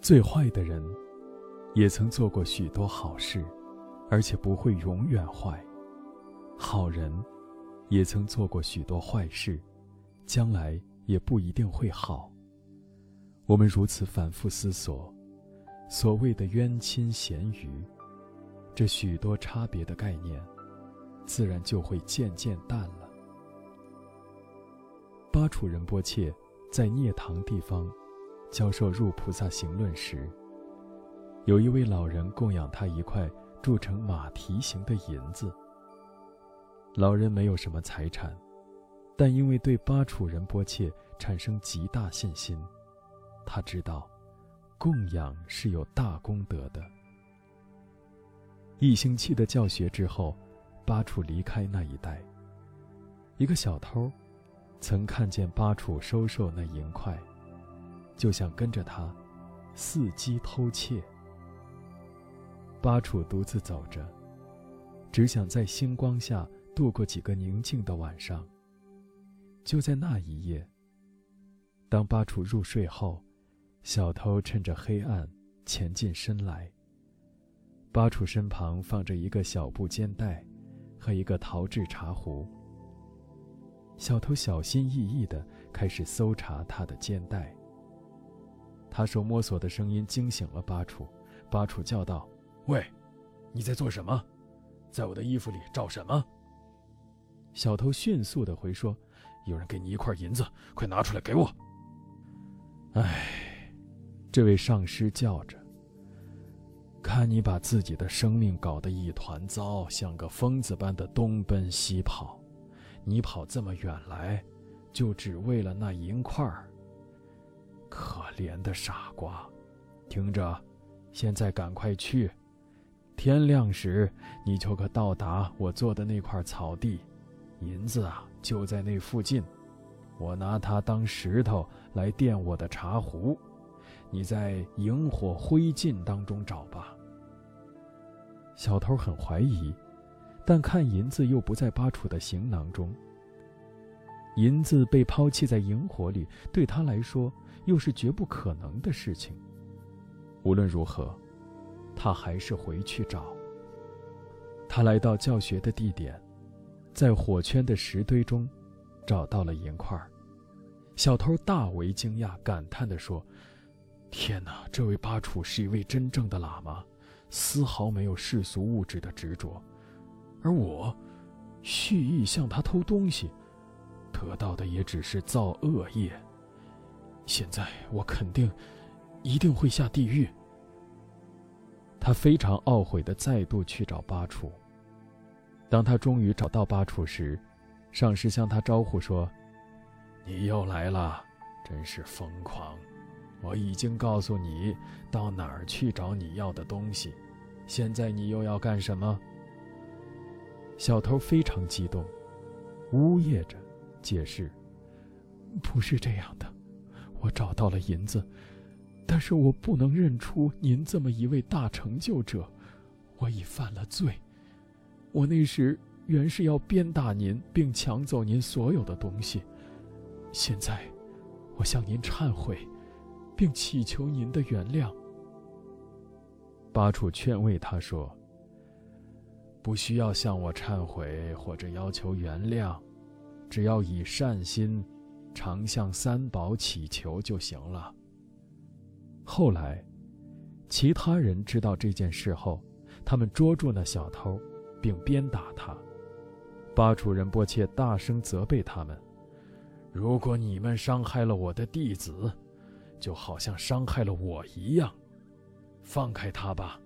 最坏的人，也曾做过许多好事，而且不会永远坏；好人，也曾做过许多坏事，将来也不一定会好。我们如此反复思索，所谓的冤亲咸鱼，这许多差别的概念，自然就会渐渐淡了。巴楚仁波切在涅堂地方教授入菩萨行论时，有一位老人供养他一块铸成马蹄形的银子。老人没有什么财产，但因为对巴楚仁波切产生极大信心。他知道，供养是有大功德的。一星期的教学之后，巴楚离开那一带。一个小偷，曾看见巴楚收受那银块，就想跟着他，伺机偷窃。巴楚独自走着，只想在星光下度过几个宁静的晚上。就在那一夜，当巴楚入睡后。小偷趁着黑暗潜进身来。巴楚身旁放着一个小布肩带，和一个陶制茶壶。小偷小心翼翼地开始搜查他的肩带。他手摸索的声音惊醒了巴楚，巴楚叫道：“喂，你在做什么？在我的衣服里找什么？”小偷迅速的回说：“有人给你一块银子，快拿出来给我。”唉。这位上师叫着：“看你把自己的生命搞得一团糟，像个疯子般的东奔西跑，你跑这么远来，就只为了那银块儿。可怜的傻瓜！听着，现在赶快去，天亮时你就可到达我做的那块草地，银子啊就在那附近，我拿它当石头来垫我的茶壶。”你在萤火灰烬当中找吧。小偷很怀疑，但看银子又不在巴楚的行囊中。银子被抛弃在萤火里，对他来说又是绝不可能的事情。无论如何，他还是回去找。他来到教学的地点，在火圈的石堆中，找到了银块。小偷大为惊讶，感叹地说。天哪，这位巴楚是一位真正的喇嘛，丝毫没有世俗物质的执着，而我，蓄意向他偷东西，得到的也只是造恶业。现在我肯定，一定会下地狱。他非常懊悔的再度去找巴楚。当他终于找到巴楚时，上师向他招呼说：“你又来了，真是疯狂。”我已经告诉你到哪儿去找你要的东西，现在你又要干什么？小偷非常激动，呜咽着解释：“不是这样的，我找到了银子，但是我不能认出您这么一位大成就者，我已犯了罪。我那时原是要鞭打您，并抢走您所有的东西，现在我向您忏悔。”并祈求您的原谅。巴楚劝慰他说：“不需要向我忏悔或者要求原谅，只要以善心，常向三宝祈求就行了。”后来，其他人知道这件事后，他们捉住那小偷，并鞭打他。巴楚仁波切大声责备他们：“如果你们伤害了我的弟子，”就好像伤害了我一样，放开他吧。